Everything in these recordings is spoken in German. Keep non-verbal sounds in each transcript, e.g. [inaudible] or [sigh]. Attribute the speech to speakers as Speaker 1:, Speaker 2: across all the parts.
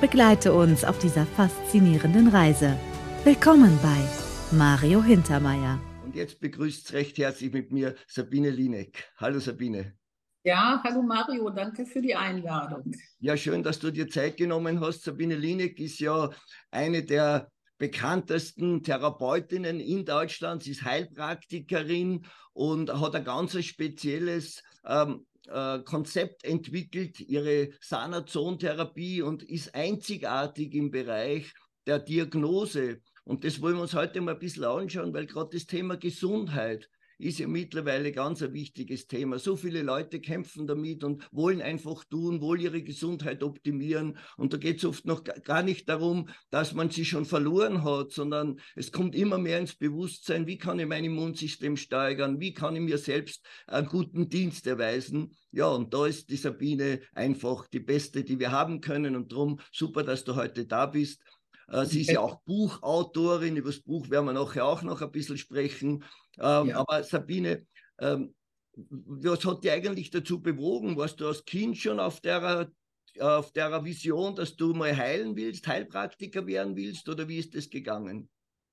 Speaker 1: Begleite uns auf dieser faszinierenden Reise. Willkommen bei Mario Hintermeier.
Speaker 2: Und jetzt begrüßt recht herzlich mit mir Sabine Linek. Hallo Sabine.
Speaker 3: Ja, hallo Mario, danke für die Einladung.
Speaker 2: Ja, schön, dass du dir Zeit genommen hast. Sabine Linek ist ja eine der bekanntesten Therapeutinnen in Deutschland. Sie ist Heilpraktikerin und hat ein ganz spezielles ähm, äh, Konzept entwickelt, ihre Sanazon-Therapie und ist einzigartig im Bereich der Diagnose. Und das wollen wir uns heute mal ein bisschen anschauen, weil gerade das Thema Gesundheit ist ja mittlerweile ganz ein wichtiges Thema. So viele Leute kämpfen damit und wollen einfach tun, wollen ihre Gesundheit optimieren. Und da geht es oft noch gar nicht darum, dass man sie schon verloren hat, sondern es kommt immer mehr ins Bewusstsein, wie kann ich mein Immunsystem steigern, wie kann ich mir selbst einen guten Dienst erweisen. Ja, und da ist die Sabine einfach die beste, die wir haben können. Und darum super, dass du heute da bist. Äh, sie ist ja auch Buchautorin, über das Buch werden wir nachher auch noch ein bisschen sprechen. Ähm, ja. Aber Sabine, ähm, was hat dich eigentlich dazu bewogen? Warst du als Kind schon auf der, auf der Vision, dass du mal heilen willst, Heilpraktiker werden willst oder wie ist das gegangen?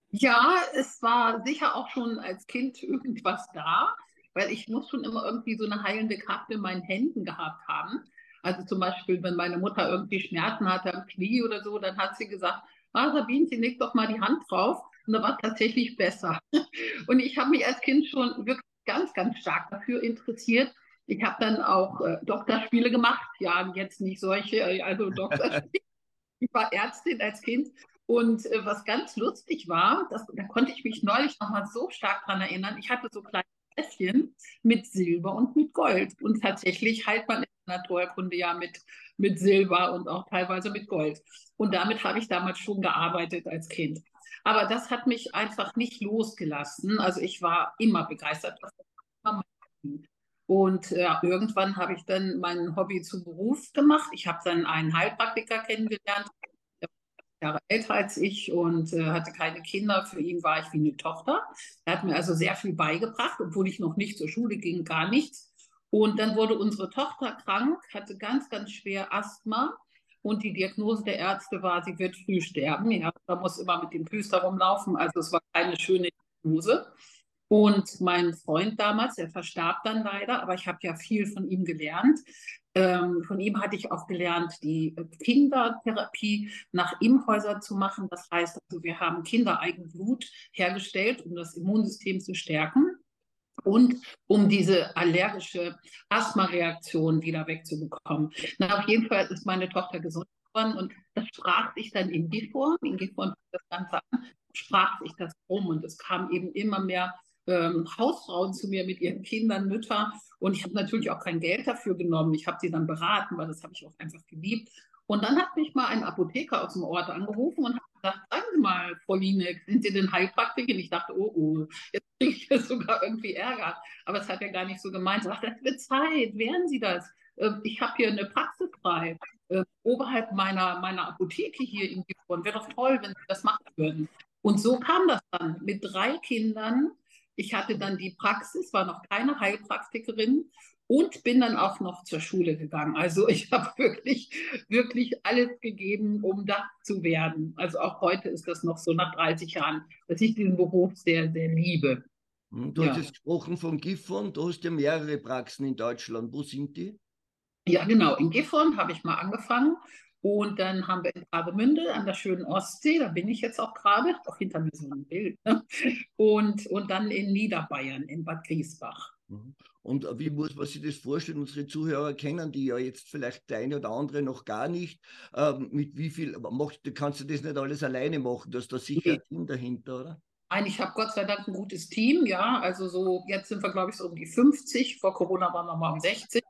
Speaker 3: Ja, es war sicher auch schon als Kind [laughs] irgendwas da, weil ich muss schon immer irgendwie so eine heilende Kraft in meinen Händen gehabt haben. Also zum Beispiel, wenn meine Mutter irgendwie Schmerzen hatte am Knie oder so, dann hat sie gesagt, ah, Sabine, sie legt doch mal die Hand drauf. Und da war es tatsächlich besser. [laughs] Und ich habe mich als Kind schon wirklich ganz, ganz stark dafür interessiert. Ich habe dann auch äh, Doktorspiele gemacht. Ja, jetzt nicht solche, äh, also [laughs] Doktorspiele. ich war Ärztin als Kind. Und äh, was ganz lustig war, das, da konnte ich mich neulich nochmal so stark dran erinnern. Ich hatte so kleine Fläschchen mit Silber und mit Gold. Und tatsächlich heilt man in der Naturkunde ja mit, mit Silber und auch teilweise mit Gold. Und damit habe ich damals schon gearbeitet als Kind. Aber das hat mich einfach nicht losgelassen. Also ich war immer begeistert. Und ja, irgendwann habe ich dann mein Hobby zu Beruf gemacht. Ich habe dann einen Heilpraktiker kennengelernt, der war Jahre älter als ich und äh, hatte keine Kinder. Für ihn war ich wie eine Tochter. Er hat mir also sehr viel beigebracht, obwohl ich noch nicht zur Schule ging, gar nichts. Und dann wurde unsere Tochter krank, hatte ganz, ganz schwer Asthma und die Diagnose der Ärzte war, sie wird früh sterben. Ja, da muss immer mit dem Plüster rumlaufen. Also es war keine schöne Diagnose. Und mein Freund damals, der verstarb dann leider, aber ich habe ja viel von ihm gelernt. Ähm, von ihm hatte ich auch gelernt, die Kindertherapie nach Impfhäusern zu machen. Das heißt, also wir haben Kindereigenblut hergestellt, um das Immunsystem zu stärken und um diese allergische Asthma-Reaktion wieder wegzubekommen. Na, auf jeden Fall ist meine Tochter gesund geworden und das sprach sich dann in Gifhorn, in Gifhorn das Ganze an, sprach sich das um und es kamen eben immer mehr ähm, Hausfrauen zu mir mit ihren Kindern, Mütter und ich habe natürlich auch kein Geld dafür genommen. Ich habe sie dann beraten, weil das habe ich auch einfach geliebt. Und dann hat mich mal ein Apotheker aus dem Ort angerufen und hat gesagt, sagen Sie mal, Frau Lienek, sind Sie denn Heilpraktikerin? Ich dachte, oh, oh, jetzt kriege ich [laughs] jetzt sogar irgendwie Ärger. Aber es hat er gar nicht so gemeint. Er sagte, es wird Zeit, werden Sie das? Ähm, ich habe hier eine Praxis frei, äh, oberhalb meiner, meiner Apotheke hier in Gifhorn. Wäre doch toll, wenn Sie das machen würden. Und so kam das dann mit drei Kindern. Ich hatte dann die Praxis, war noch keine Heilpraktikerin und bin dann auch noch zur Schule gegangen. Also ich [laughs] habe wirklich, wirklich alles gegeben, um das zu werden. Also auch heute ist das noch so nach 30 Jahren, dass ich diesen Beruf sehr, sehr liebe.
Speaker 2: Hm, du ja. hast jetzt gesprochen von Gifhorn, du hast ja mehrere Praxen in Deutschland. Wo sind die?
Speaker 3: Ja, genau. In Gifhorn habe ich mal angefangen und dann haben wir in Travemünde an der schönen Ostsee, da bin ich jetzt auch gerade, auch hinter mir so ein Bild. Ne? Und, und dann in Niederbayern, in Bad Griesbach.
Speaker 2: Mhm. Und wie muss man sich das vorstellen? Unsere Zuhörer kennen die ja jetzt vielleicht der eine oder andere noch gar nicht. Ähm, mit wie viel macht, kannst du das nicht alles alleine machen? Du hast da sicher ein Team dahinter, oder?
Speaker 3: Nein, ich habe Gott sei Dank ein gutes Team, ja. Also so, jetzt sind wir, glaube ich, so um die 50. Vor Corona waren wir mal um 60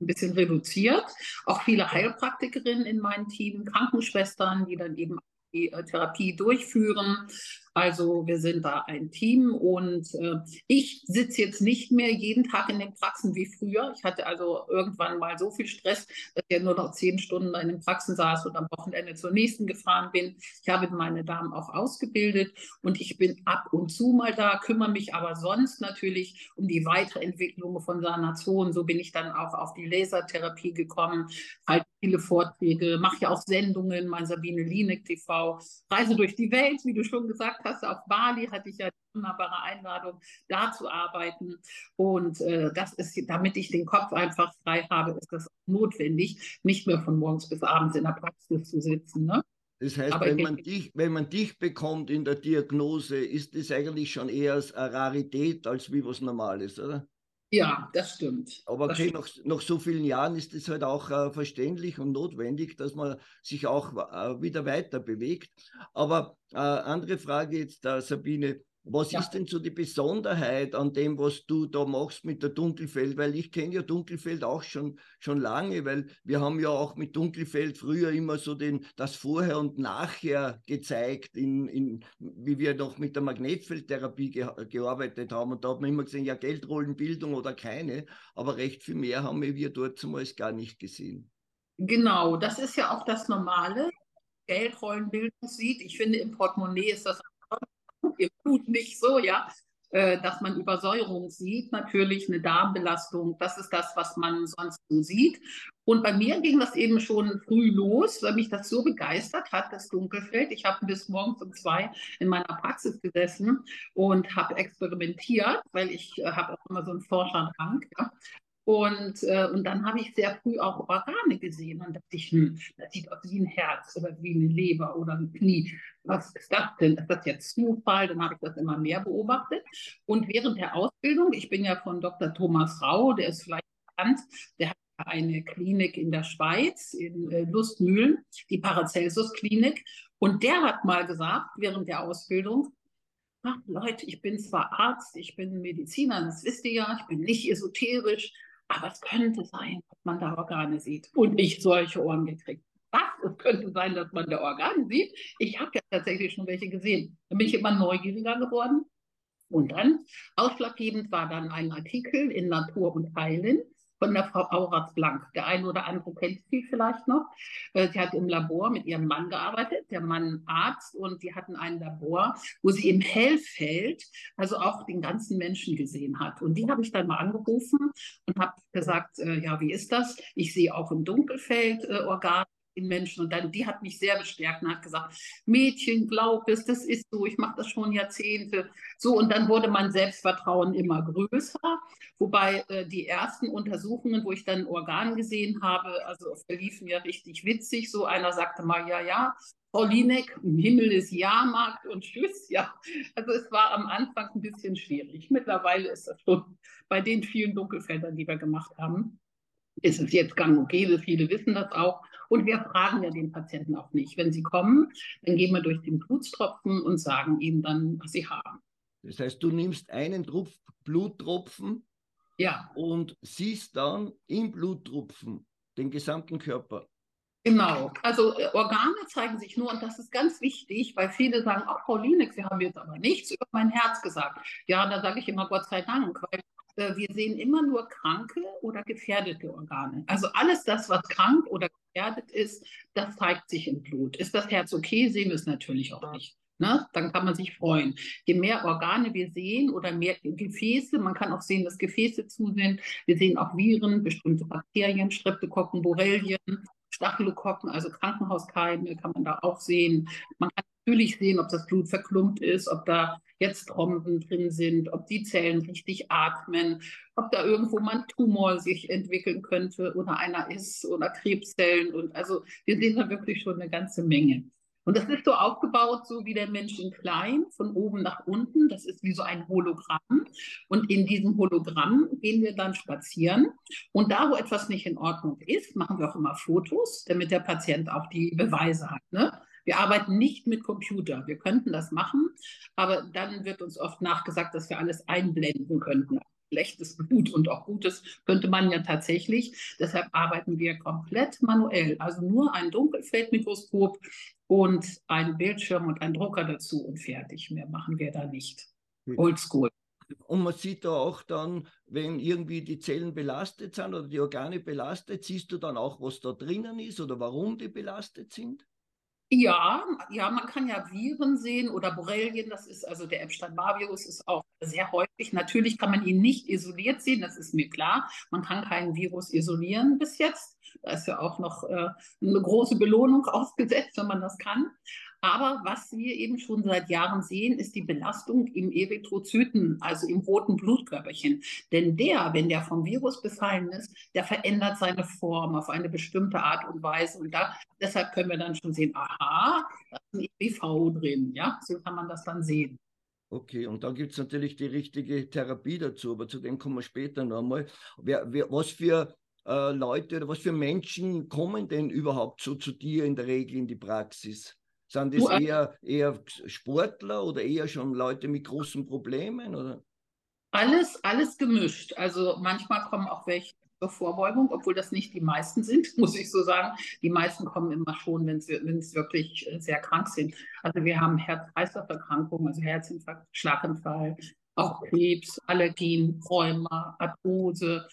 Speaker 3: ein bisschen reduziert. Auch viele Heilpraktikerinnen in meinem Team, Krankenschwestern, die dann eben die äh, Therapie durchführen. Also wir sind da ein Team und äh, ich sitze jetzt nicht mehr jeden Tag in den Praxen wie früher. Ich hatte also irgendwann mal so viel Stress, dass ich nur noch zehn Stunden in den Praxen saß und am Wochenende zur nächsten gefahren bin. Ich habe meine Damen auch ausgebildet und ich bin ab und zu mal da, kümmere mich aber sonst natürlich um die Weiterentwicklung von Sanation. So bin ich dann auch auf die Lasertherapie gekommen, halte viele Vorträge, mache ja auch Sendungen, mein Sabine Lienek TV, reise durch die Welt, wie du schon gesagt hast, auf Bali hatte ich ja die wunderbare Einladung, da zu arbeiten. Und äh, das ist, damit ich den Kopf einfach frei habe, ist das notwendig, nicht mehr von morgens bis abends in der Praxis zu sitzen. Ne?
Speaker 2: Das heißt, wenn man, dich, wenn man dich bekommt in der Diagnose, ist das eigentlich schon eher eine Rarität als wie was Normales, oder?
Speaker 3: Ja, das stimmt.
Speaker 2: Aber
Speaker 3: das
Speaker 2: okay, stimmt. Nach, nach so vielen Jahren ist es halt auch äh, verständlich und notwendig, dass man sich auch äh, wieder weiter bewegt. Aber äh, andere Frage jetzt, äh, Sabine, was ja. ist denn so die Besonderheit an dem, was du da machst mit der Dunkelfeld? Weil ich kenne ja Dunkelfeld auch schon, schon lange, weil wir haben ja auch mit Dunkelfeld früher immer so den, das Vorher und Nachher gezeigt, in, in, wie wir noch mit der Magnetfeldtherapie ge gearbeitet haben. Und da hat man immer gesehen, ja, Geldrollenbildung oder keine, aber recht viel mehr haben wir dort zumeist gar nicht gesehen.
Speaker 3: Genau, das ist ja auch das Normale. Geldrollenbildung sieht. Ich finde, im Portemonnaie ist das im Blut nicht so, ja, äh, dass man Übersäuerung sieht, natürlich eine Darmbelastung, das ist das, was man sonst so sieht. Und bei mir ging das eben schon früh los, weil mich das so begeistert hat, das Dunkelfeld. Ich habe bis morgens um zwei in meiner Praxis gesessen und habe experimentiert, weil ich äh, habe auch immer so einen Forscherdrang. Ja. Und, äh, und dann habe ich sehr früh auch Organe gesehen und dachte ich, hm, das sieht aus wie ein Herz oder wie eine Leber oder ein Knie. Was ist das denn? Ist das jetzt Zufall? Dann habe ich das immer mehr beobachtet. Und während der Ausbildung, ich bin ja von Dr. Thomas Rau, der ist vielleicht bekannt, der hat eine Klinik in der Schweiz, in äh, Lustmühlen, die Paracelsus-Klinik. Und der hat mal gesagt, während der Ausbildung, ach Leute, ich bin zwar Arzt, ich bin Mediziner, das wisst ihr ja, ich bin nicht esoterisch, aber es könnte sein, dass man da Organe sieht. Und ich solche Ohren gekriegt. Was? Es könnte sein, dass man da Organe sieht. Ich habe ja tatsächlich schon welche gesehen. Da bin ich immer neugieriger geworden. Und dann, ausschlaggebend war dann ein Artikel in Natur und Heilen von der Frau Auratz-Blank. Der eine oder andere kennt sie vielleicht noch. Äh, sie hat im Labor mit ihrem Mann gearbeitet, der Mann Arzt, und die hatten ein Labor, wo sie im Hellfeld also auch den ganzen Menschen gesehen hat. Und die habe ich dann mal angerufen und habe gesagt, äh, ja, wie ist das? Ich sehe auch im Dunkelfeld Organe den Menschen. Und dann, die hat mich sehr bestärkt und hat gesagt, Mädchen, glaub es, das ist so, ich mache das schon Jahrzehnte. So, und dann wurde mein Selbstvertrauen immer größer. Wobei äh, die ersten Untersuchungen, wo ich dann Organe gesehen habe, also verliefen ja richtig witzig. So einer sagte mal, ja, ja, Frau Lienek, im Himmel ist Jahrmarkt und Tschüss, ja. Also es war am Anfang ein bisschen schwierig. Mittlerweile ist das schon bei den vielen Dunkelfeldern, die wir gemacht haben, ist es jetzt gang und gäbe. Viele wissen das auch. Und wir fragen ja den Patienten auch nicht. Wenn sie kommen, dann gehen wir durch den Blutstropfen und sagen ihnen dann, was sie haben.
Speaker 2: Das heißt, du nimmst einen Tropf Bluttropfen
Speaker 3: ja.
Speaker 2: und siehst dann im Bluttropfen den gesamten Körper.
Speaker 3: Genau, also äh, Organe zeigen sich nur, und das ist ganz wichtig, weil viele sagen, ach Frau Lienek, Sie haben jetzt aber nichts über mein Herz gesagt. Ja, da sage ich immer Gott sei Dank, weil äh, wir sehen immer nur kranke oder gefährdete Organe. Also alles das, was krank oder gefährdet ist, das zeigt sich im Blut. Ist das Herz okay, sehen wir es natürlich auch nicht. Ne? Dann kann man sich freuen. Je mehr Organe wir sehen oder mehr Gefäße, man kann auch sehen, dass Gefäße zu sind. Wir sehen auch Viren, bestimmte Bakterien, Streptokokken, Borrelien, Staphylokokken, also Krankenhauskeime kann man da auch sehen. Man kann natürlich sehen, ob das Blut verklumpt ist, ob da jetzt Tromben drin sind, ob die Zellen richtig atmen, ob da irgendwo mal ein Tumor sich entwickeln könnte oder einer ist oder Krebszellen. Und also wir sehen da wirklich schon eine ganze Menge. Und das ist so aufgebaut, so wie der Mensch in klein, von oben nach unten. Das ist wie so ein Hologramm. Und in diesem Hologramm gehen wir dann spazieren. Und da, wo etwas nicht in Ordnung ist, machen wir auch immer Fotos, damit der Patient auch die Beweise hat. Ne? Wir arbeiten nicht mit Computer. Wir könnten das machen, aber dann wird uns oft nachgesagt, dass wir alles einblenden könnten. Schlechtes Blut und auch Gutes könnte man ja tatsächlich. Deshalb arbeiten wir komplett manuell. Also nur ein Dunkelfeldmikroskop und ein Bildschirm und ein Drucker dazu und fertig. Mehr machen wir da nicht. Oldschool.
Speaker 2: Und man sieht da auch dann, wenn irgendwie die Zellen belastet sind oder die Organe belastet, siehst du dann auch, was da drinnen ist oder warum die belastet sind?
Speaker 3: Ja, ja, man kann ja Viren sehen oder Borrelien, das ist also der Epstein-Barr-Virus ist auch sehr häufig. Natürlich kann man ihn nicht isoliert sehen, das ist mir klar. Man kann keinen Virus isolieren bis jetzt. Da ist ja auch noch äh, eine große Belohnung [laughs] ausgesetzt, wenn man das kann. Aber was wir eben schon seit Jahren sehen, ist die Belastung im Erythrozyten, also im roten Blutkörperchen. Denn der, wenn der vom Virus befallen ist, der verändert seine Form auf eine bestimmte Art und Weise. Und da, deshalb können wir dann schon sehen, aha, da ist ein EBV drin. Ja, so kann man das dann sehen.
Speaker 2: Okay, und dann gibt es natürlich die richtige Therapie dazu, aber zu dem kommen wir später nochmal. Wer, wer, was für äh, Leute oder was für Menschen kommen denn überhaupt so zu dir in der Regel in die Praxis? Sind das äh eher, eher Sportler oder eher schon Leute mit großen Problemen? Oder?
Speaker 3: Alles, alles gemischt. Also manchmal kommen auch welche zur Vorbeugung, obwohl das nicht die meisten sind, [laughs] muss ich so sagen. Die meisten kommen immer schon, wenn sie wirklich äh, sehr krank sind. Also wir haben Herz-Kreislauf-Erkrankungen, also Herzinfarkt, Schlaganfall, auch Krebs, Allergien, Rheuma, Arthrose,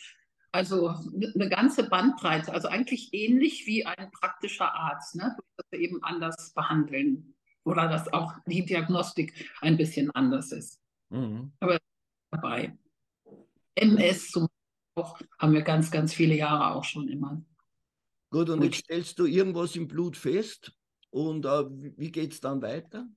Speaker 3: also eine ganze Bandbreite, also eigentlich ähnlich wie ein praktischer Arzt, ne? dass wir eben anders behandeln oder dass auch die Diagnostik ein bisschen anders ist. Mhm. Aber dabei. MS zum auch, haben wir ganz, ganz viele Jahre auch schon immer.
Speaker 2: Gut, und Gut. jetzt stellst du irgendwas im Blut fest und äh, wie geht es dann weiter?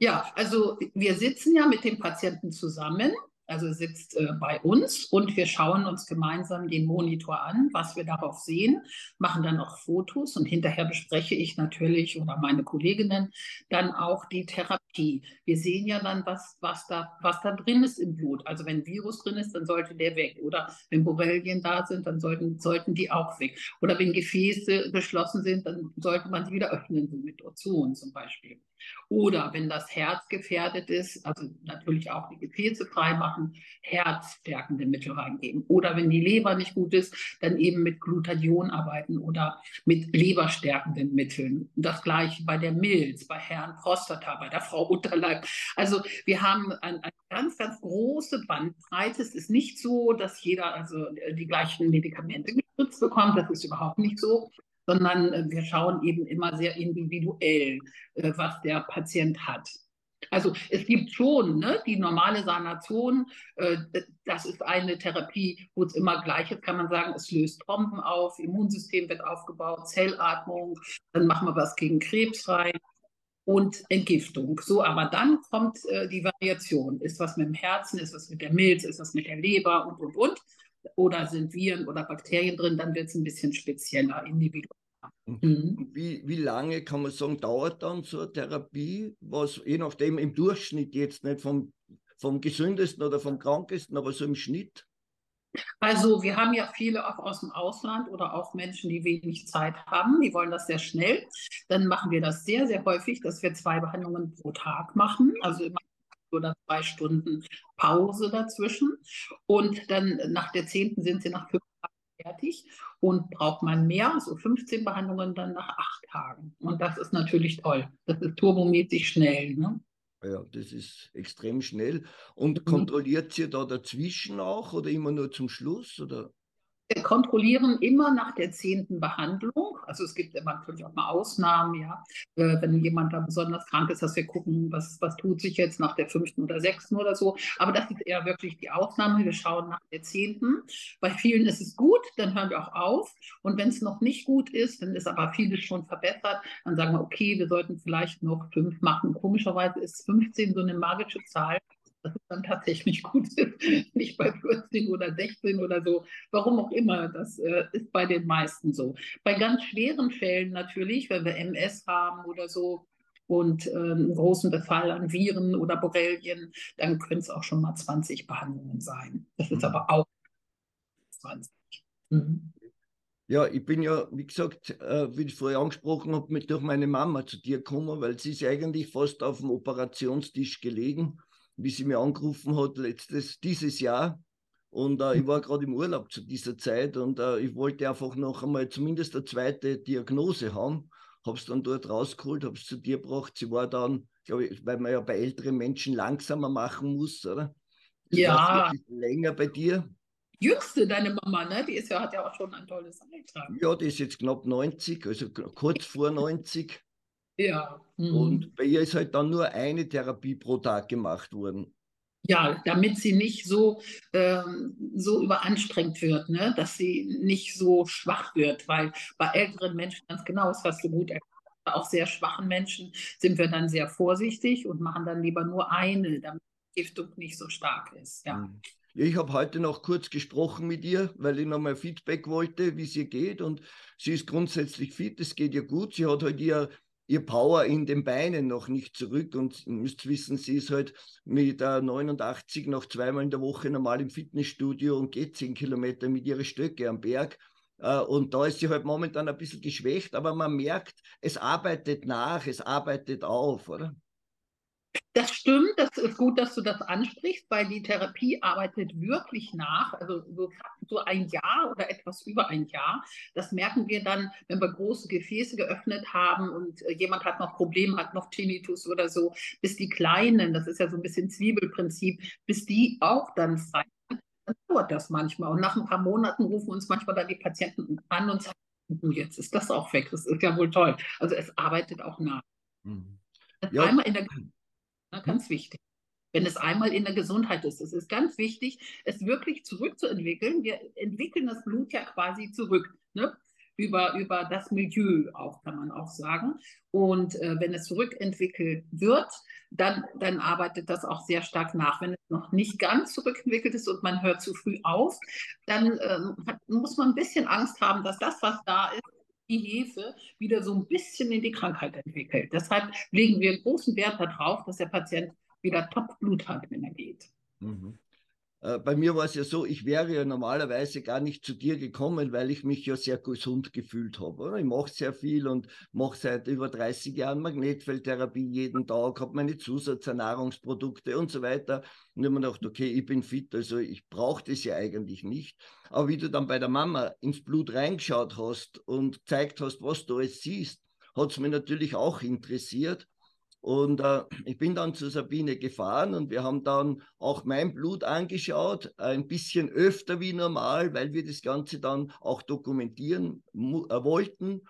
Speaker 3: Ja, also wir sitzen ja mit dem Patienten zusammen also sitzt äh, bei uns und wir schauen uns gemeinsam den Monitor an, was wir darauf sehen, machen dann auch Fotos und hinterher bespreche ich natürlich oder meine Kolleginnen dann auch die Therapie. Wir sehen ja dann, was, was, da, was da drin ist im Blut. Also wenn Virus drin ist, dann sollte der weg. Oder wenn Borrelien da sind, dann sollten, sollten die auch weg. Oder wenn Gefäße geschlossen sind, dann sollte man sie wieder öffnen, so mit Ozon zum Beispiel. Oder wenn das Herz gefährdet ist, also natürlich auch die Gefäße freimachen, herzstärkende Mittel reingeben. Oder wenn die Leber nicht gut ist, dann eben mit Glutathion arbeiten oder mit leberstärkenden Mitteln. Das gleiche bei der Milz, bei Herrn Prostata, bei der Frau Unterleib. Also wir haben ein, eine ganz, ganz große Bandbreite. Es ist nicht so, dass jeder also die gleichen Medikamente gespritzt bekommt. Das ist überhaupt nicht so sondern äh, wir schauen eben immer sehr individuell, äh, was der Patient hat. Also es gibt schon ne, die normale Sanation, äh, das ist eine Therapie, wo es immer gleich ist, kann man sagen, es löst Trompen auf, Immunsystem wird aufgebaut, Zellatmung, dann machen wir was gegen Krebs rein und Entgiftung. So, aber dann kommt äh, die Variation. Ist was mit dem Herzen, ist was mit der Milz, ist was mit der Leber und, und, und oder sind Viren oder Bakterien drin, dann wird es ein bisschen spezieller, individuell.
Speaker 2: Mhm. Wie, wie lange kann man sagen, dauert dann so eine Therapie, was je nachdem im Durchschnitt jetzt nicht vom, vom gesündesten oder vom krankesten, aber so im Schnitt?
Speaker 3: Also wir haben ja viele auch aus dem Ausland oder auch Menschen, die wenig Zeit haben, die wollen das sehr schnell. Dann machen wir das sehr, sehr häufig, dass wir zwei Behandlungen pro Tag machen. Also immer oder zwei Stunden Pause dazwischen. Und dann nach der zehnten sind sie nach fünf Tagen fertig. Und braucht man mehr, so 15 Behandlungen dann nach acht Tagen. Und das ist natürlich toll. Das ist turbomäßig schnell. Ne?
Speaker 2: Ja, das ist extrem schnell. Und mhm. kontrolliert sie da dazwischen auch oder immer nur zum Schluss? Oder?
Speaker 3: Wir kontrollieren immer nach der zehnten Behandlung. Also es gibt natürlich auch mal Ausnahmen, ja, äh, wenn jemand da besonders krank ist, dass wir gucken, was, was tut sich jetzt nach der fünften oder sechsten oder so. Aber das ist eher wirklich die Ausnahme. Wir schauen nach der zehnten. Bei vielen ist es gut, dann hören wir auch auf. Und wenn es noch nicht gut ist, dann ist aber vieles schon verbessert, dann sagen wir, okay, wir sollten vielleicht noch fünf machen. Komischerweise ist 15 so eine magische Zahl dass es dann tatsächlich gut ist, [laughs] nicht bei 14 oder 16 oder so. Warum auch immer, das äh, ist bei den meisten so. Bei ganz schweren Fällen natürlich, wenn wir MS haben oder so, und äh, einen großen Befall an Viren oder Borrelien, dann können es auch schon mal 20 Behandlungen sein. Das ist mhm. aber auch 20.
Speaker 2: Mhm. Ja, ich bin ja, wie gesagt, äh, wie ich vorher angesprochen habe, mit durch meine Mama zu dir gekommen, weil sie ist eigentlich fast auf dem Operationstisch gelegen wie sie mir angerufen hat, letztes, dieses Jahr. Und äh, ich war gerade im Urlaub zu dieser Zeit und äh, ich wollte einfach noch einmal zumindest eine zweite Diagnose haben. habe es dann dort rausgeholt, habe es zu dir gebracht. Sie war dann, glaube ich, weil man ja bei älteren Menschen langsamer machen muss, oder?
Speaker 3: Sie ja.
Speaker 2: länger bei dir.
Speaker 3: Jüngste, deine Mama, ne? Die ist ja, hat ja auch schon ein tolles Alter.
Speaker 2: Ja, die ist jetzt knapp 90, also kurz vor 90.
Speaker 3: Ja.
Speaker 2: Mhm. Und bei ihr ist halt dann nur eine Therapie pro Tag gemacht worden.
Speaker 3: Ja, damit sie nicht so, ähm, so überanstrengt wird, ne? dass sie nicht so schwach wird, weil bei älteren Menschen ganz genau, das hast du gut erklärt, auch sehr schwachen Menschen sind wir dann sehr vorsichtig und machen dann lieber nur eine, damit die Giftung nicht so stark ist. Ja. Mhm.
Speaker 2: Ich habe heute noch kurz gesprochen mit ihr, weil ich nochmal Feedback wollte, wie es ihr geht. Und sie ist grundsätzlich fit, es geht ihr gut. Sie hat halt ihr ihr Power in den Beinen noch nicht zurück. Und ihr müsst wissen, sie ist halt mit äh, 89 noch zweimal in der Woche normal im Fitnessstudio und geht zehn Kilometer mit ihren Stöcke am Berg. Äh, und da ist sie halt momentan ein bisschen geschwächt, aber man merkt, es arbeitet nach, es arbeitet auf, oder?
Speaker 3: Das stimmt, das ist gut, dass du das ansprichst, weil die Therapie arbeitet wirklich nach, also so, ein Jahr oder etwas über ein Jahr. Das merken wir dann, wenn wir große Gefäße geöffnet haben und äh, jemand hat noch Probleme, hat noch Tinnitus oder so, bis die Kleinen, das ist ja so ein bisschen Zwiebelprinzip, bis die auch dann frei sind, dann dauert das manchmal. Und nach ein paar Monaten rufen uns manchmal dann die Patienten an und sagen, oh, jetzt ist das auch weg, das ist ja wohl toll. Also es arbeitet auch nach. Mhm. Ja. Einmal in der [clears throat] Ne, ganz hm? wichtig. Wenn es einmal in der Gesundheit ist. Es ist ganz wichtig, es wirklich zurückzuentwickeln. Wir entwickeln das Blut ja quasi zurück. Ne? Über, über das Milieu auch, kann man auch sagen. Und äh, wenn es zurückentwickelt wird, dann, dann arbeitet das auch sehr stark nach. Wenn es noch nicht ganz zurückentwickelt ist und man hört zu früh auf, dann äh, hat, muss man ein bisschen Angst haben, dass das, was da ist, die Hefe wieder so ein bisschen in die Krankheit entwickelt. Deshalb legen wir großen Wert darauf, dass der Patient wieder Top-Blut hat, wenn er geht. Mhm.
Speaker 2: Äh, bei mir war es ja so, ich wäre ja normalerweise gar nicht zu dir gekommen, weil ich mich ja sehr gesund gefühlt habe. Ich mache sehr viel und mache seit über 30 Jahren Magnetfeldtherapie jeden Tag, habe meine Zusatzernährungsprodukte und so weiter. Und ich habe mir gedacht, okay, ich bin fit, also ich brauche das ja eigentlich nicht. Aber wie du dann bei der Mama ins Blut reingeschaut hast und gezeigt hast, was du alles siehst, hat es mich natürlich auch interessiert. Und äh, ich bin dann zu Sabine gefahren und wir haben dann auch mein Blut angeschaut, ein bisschen öfter wie normal, weil wir das Ganze dann auch dokumentieren äh, wollten.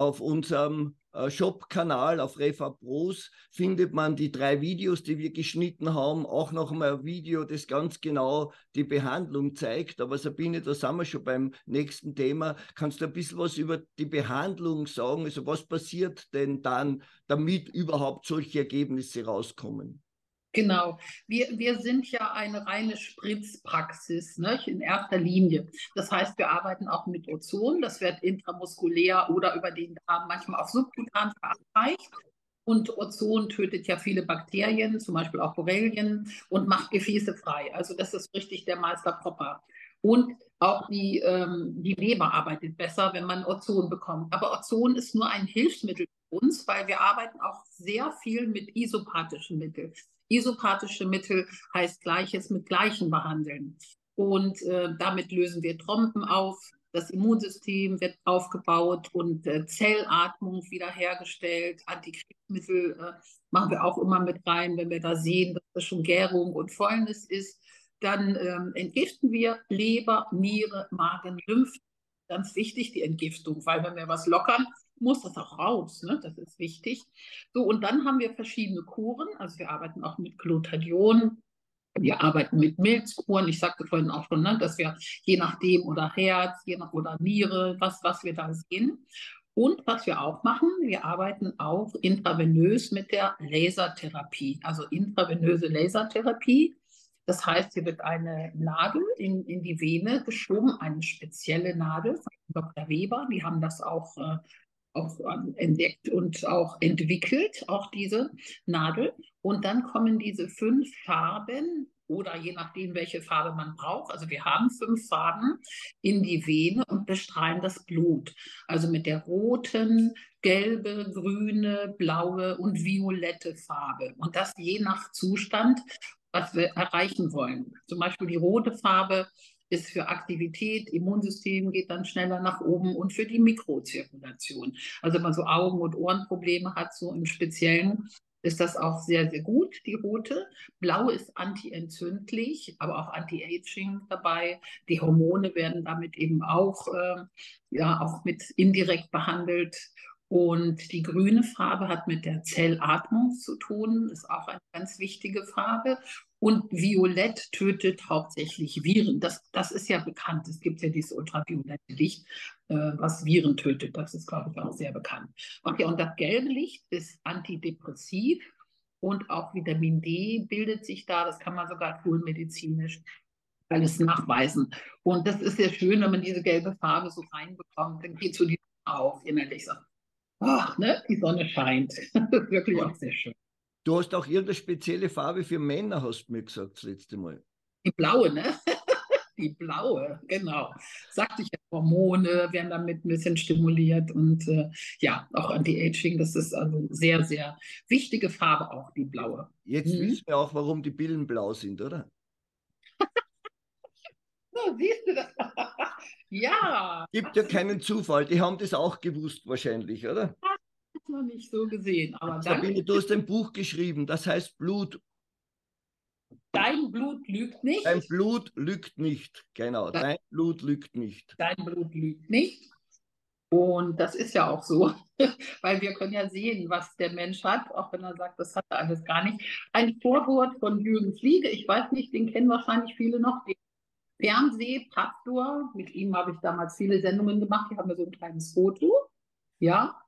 Speaker 2: Auf unserem äh, Shop-Kanal auf Refa Pros findet man die drei Videos, die wir geschnitten haben. Auch noch mal ein Video, das ganz genau die Behandlung zeigt. Aber Sabine, da sind wir schon beim nächsten Thema. Kannst du ein bisschen was über die Behandlung sagen? Also was passiert denn dann, damit überhaupt solche Ergebnisse rauskommen?
Speaker 3: Genau. Wir, wir sind ja eine reine Spritzpraxis ne, in erster Linie. Das heißt, wir arbeiten auch mit Ozon. Das wird intramuskulär oder über den Darm manchmal auch subkutan verabreicht. Und Ozon tötet ja viele Bakterien, zum Beispiel auch Borrelien, und macht Gefäße frei. Also das ist richtig der Meister proper. Und auch die, ähm, die Leber arbeitet besser, wenn man Ozon bekommt. Aber Ozon ist nur ein Hilfsmittel uns, weil wir arbeiten auch sehr viel mit isopathischen Mitteln. Isopathische Mittel heißt Gleiches mit Gleichen behandeln. Und äh, damit lösen wir Trompen auf, das Immunsystem wird aufgebaut und äh, Zellatmung wiederhergestellt. Antikrebsmittel äh, machen wir auch immer mit rein, wenn wir da sehen, dass das schon Gärung und Fäulnis ist. Dann ähm, entgiften wir Leber, Niere, Magen, Lymph. Ganz wichtig, die Entgiftung, weil wenn wir was lockern, muss das auch raus. Ne? Das ist wichtig. So, und dann haben wir verschiedene Kuren. Also wir arbeiten auch mit Glutathion. Wir arbeiten mit Milzkuren. Ich sagte vorhin auch schon, ne, dass wir je nachdem oder Herz, je nach oder Niere, was, was wir da sehen. Und was wir auch machen, wir arbeiten auch intravenös mit der Lasertherapie, also intravenöse Lasertherapie. Das heißt, hier wird eine Nadel in, in die Vene geschoben, eine spezielle Nadel von Dr. Weber. Die haben das auch äh, auch entdeckt und auch entwickelt, auch diese Nadel. Und dann kommen diese fünf Farben oder je nachdem, welche Farbe man braucht. Also wir haben fünf Farben in die Vene und bestrahlen das Blut. Also mit der roten, gelbe, grüne, blaue und violette Farbe. Und das je nach Zustand, was wir erreichen wollen. Zum Beispiel die rote Farbe ist für Aktivität, Immunsystem geht dann schneller nach oben und für die Mikrozirkulation. Also wenn man so Augen- und Ohrenprobleme hat, so im Speziellen, ist das auch sehr, sehr gut, die rote. Blau ist antientzündlich, aber auch anti-aging dabei. Die Hormone werden damit eben auch, äh, ja, auch mit indirekt behandelt. Und die grüne Farbe hat mit der Zellatmung zu tun, ist auch eine ganz wichtige Farbe. Und Violett tötet hauptsächlich Viren. Das, das ist ja bekannt. Es gibt ja dieses ultraviolette Licht, äh, was Viren tötet. Das ist, glaube ich, auch sehr bekannt. Okay, und das gelbe Licht ist antidepressiv und auch Vitamin D bildet sich da. Das kann man sogar schulmedizinisch alles nachweisen. Und das ist sehr schön, wenn man diese gelbe Farbe so reinbekommt. Dann geht so die auf innerlich so ach, ne, die Sonne scheint. [laughs] Das ist wirklich auch sehr schön.
Speaker 2: Du hast auch irgendeine spezielle Farbe für Männer, hast du mir gesagt das letzte Mal.
Speaker 3: Die blaue, ne? [laughs] Die blaue, genau. Sagte ich ja, Hormone werden damit ein bisschen stimuliert und äh, ja, auch Anti-Aging, das ist also sehr, sehr wichtige Farbe, auch die blaue.
Speaker 2: Jetzt mhm. wissen wir auch, warum die Billen blau sind, oder? [laughs]
Speaker 3: so, siehst du das? [laughs] Ja.
Speaker 2: Gibt ja keinen Zufall. Die haben das auch gewusst wahrscheinlich, oder?
Speaker 3: Das noch nicht so gesehen. Aber
Speaker 2: Sabine, du hast ein Buch geschrieben, das heißt Blut.
Speaker 3: Dein Blut lügt nicht.
Speaker 2: Dein Blut lügt nicht, genau. Dein, Dein Blut lügt nicht.
Speaker 3: Dein Blut lügt nicht. Und das ist ja auch so, [laughs] weil wir können ja sehen, was der Mensch hat, auch wenn er sagt, das hat er alles gar nicht. Ein Vorwort von Jürgen Fliege, ich weiß nicht, den kennen wahrscheinlich viele noch, den Fernsehpastor. Mit ihm habe ich damals viele Sendungen gemacht. Ich habe mir so ein kleines Foto. Ja.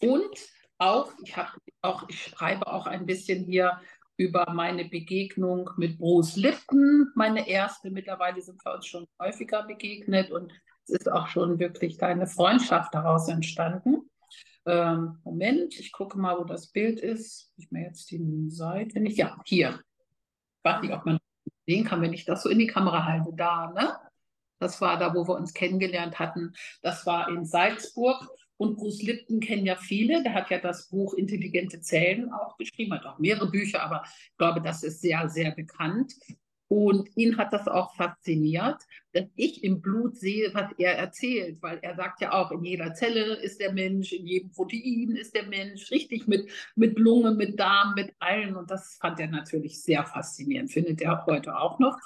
Speaker 3: Und auch, ich habe auch, ich schreibe auch ein bisschen hier über meine Begegnung mit Bruce Lifton, meine erste. Mittlerweile sind wir uns schon häufiger begegnet und es ist auch schon wirklich eine Freundschaft daraus entstanden. Ähm, Moment, ich gucke mal, wo das Bild ist. Ich mir jetzt die Seite nicht. Ja, hier. Ich weiß nicht, ob man sehen kann, wenn ich das so in die Kamera halte, da, ne? Das war da, wo wir uns kennengelernt hatten. Das war in Salzburg. Und Bruce Lipton kennen ja viele. Der hat ja das Buch Intelligente Zellen auch geschrieben, hat auch mehrere Bücher, aber ich glaube, das ist sehr, sehr bekannt. Und ihn hat das auch fasziniert, dass ich im Blut sehe, was er erzählt, weil er sagt ja auch, in jeder Zelle ist der Mensch, in jedem Protein ist der Mensch, richtig mit, mit Lunge, mit Darm, mit allen. Und das fand er natürlich sehr faszinierend, findet er heute auch noch.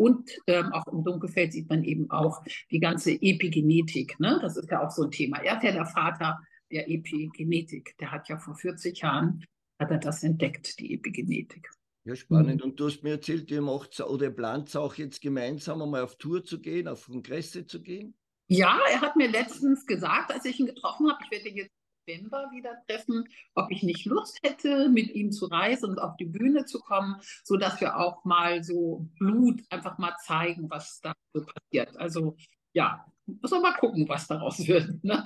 Speaker 3: Und ähm, auch im Dunkelfeld sieht man eben auch die ganze Epigenetik. Ne? Das ist ja auch so ein Thema. Er ist ja der Vater der Epigenetik. Der hat ja vor 40 Jahren hat er das entdeckt, die Epigenetik.
Speaker 2: Ja, spannend. Mhm. Und du hast mir erzählt, ihr macht oder plant auch jetzt gemeinsam einmal auf Tour zu gehen, auf Kongresse zu gehen?
Speaker 3: Ja, er hat mir letztens gesagt, als ich ihn getroffen habe, ich werde ihn jetzt November wieder treffen, ob ich nicht Lust hätte, mit ihm zu reisen und auf die Bühne zu kommen, sodass wir auch mal so Blut einfach mal zeigen, was da so passiert. Also ja, muss man mal gucken, was daraus [laughs] wird. Ne?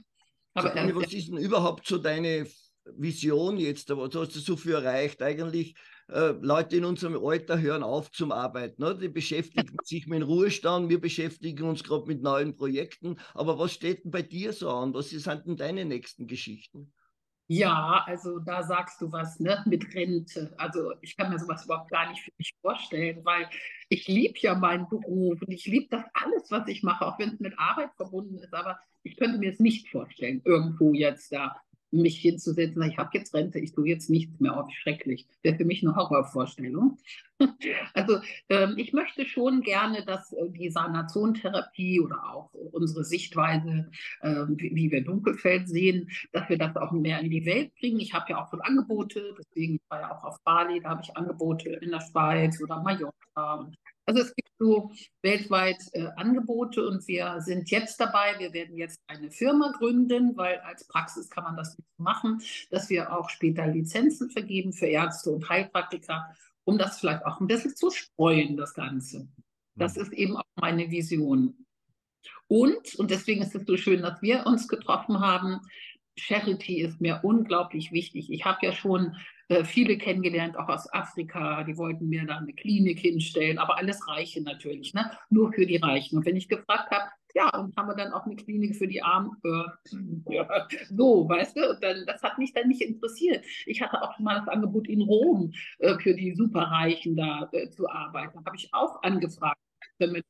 Speaker 2: Aber, Sabine, was ist denn überhaupt so deine Vision jetzt? Was hast du so viel erreicht eigentlich? Äh, Leute in unserem Alter hören auf zum Arbeiten. Ne? Die beschäftigen [laughs] sich mit dem Ruhestand, wir beschäftigen uns gerade mit neuen Projekten. Aber was steht denn bei dir so an? Was sind denn deine nächsten Geschichten?
Speaker 3: Ja, also da sagst du was, ne, mit Rente. Also ich kann mir sowas überhaupt gar nicht für mich vorstellen, weil ich liebe ja meinen Beruf und ich liebe das alles, was ich mache, auch wenn es mit Arbeit verbunden ist. Aber ich könnte mir es nicht vorstellen, irgendwo jetzt da mich hinzusetzen, ich habe jetzt Rente, ich tue jetzt nichts mehr, oh, schrecklich. Wäre für mich eine Horrorvorstellung. [laughs] also ähm, ich möchte schon gerne, dass äh, die Sanationentherapie oder auch unsere Sichtweise, äh, wie, wie, wir Dunkelfeld sehen, dass wir das auch mehr in die Welt bringen. Ich habe ja auch schon Angebote, deswegen war ja auch auf Bali, da habe ich Angebote in der Schweiz oder Mallorca und also es gibt so weltweit äh, Angebote und wir sind jetzt dabei, wir werden jetzt eine Firma gründen, weil als Praxis kann man das nicht machen, dass wir auch später Lizenzen vergeben für Ärzte und Heilpraktiker, um das vielleicht auch ein bisschen zu streuen, das Ganze. Das mhm. ist eben auch meine Vision. Und, und deswegen ist es so schön, dass wir uns getroffen haben, Charity ist mir unglaublich wichtig. Ich habe ja schon äh, viele kennengelernt, auch aus Afrika, die wollten mir da eine Klinik hinstellen, aber alles Reiche natürlich, ne? nur für die Reichen. Und wenn ich gefragt habe, ja, und haben wir dann auch eine Klinik für die Armen? Äh, [laughs] ja, so, weißt du, dann, das hat mich dann nicht interessiert. Ich hatte auch mal das Angebot in Rom äh, für die Superreichen da äh, zu arbeiten. Habe ich auch angefragt, damit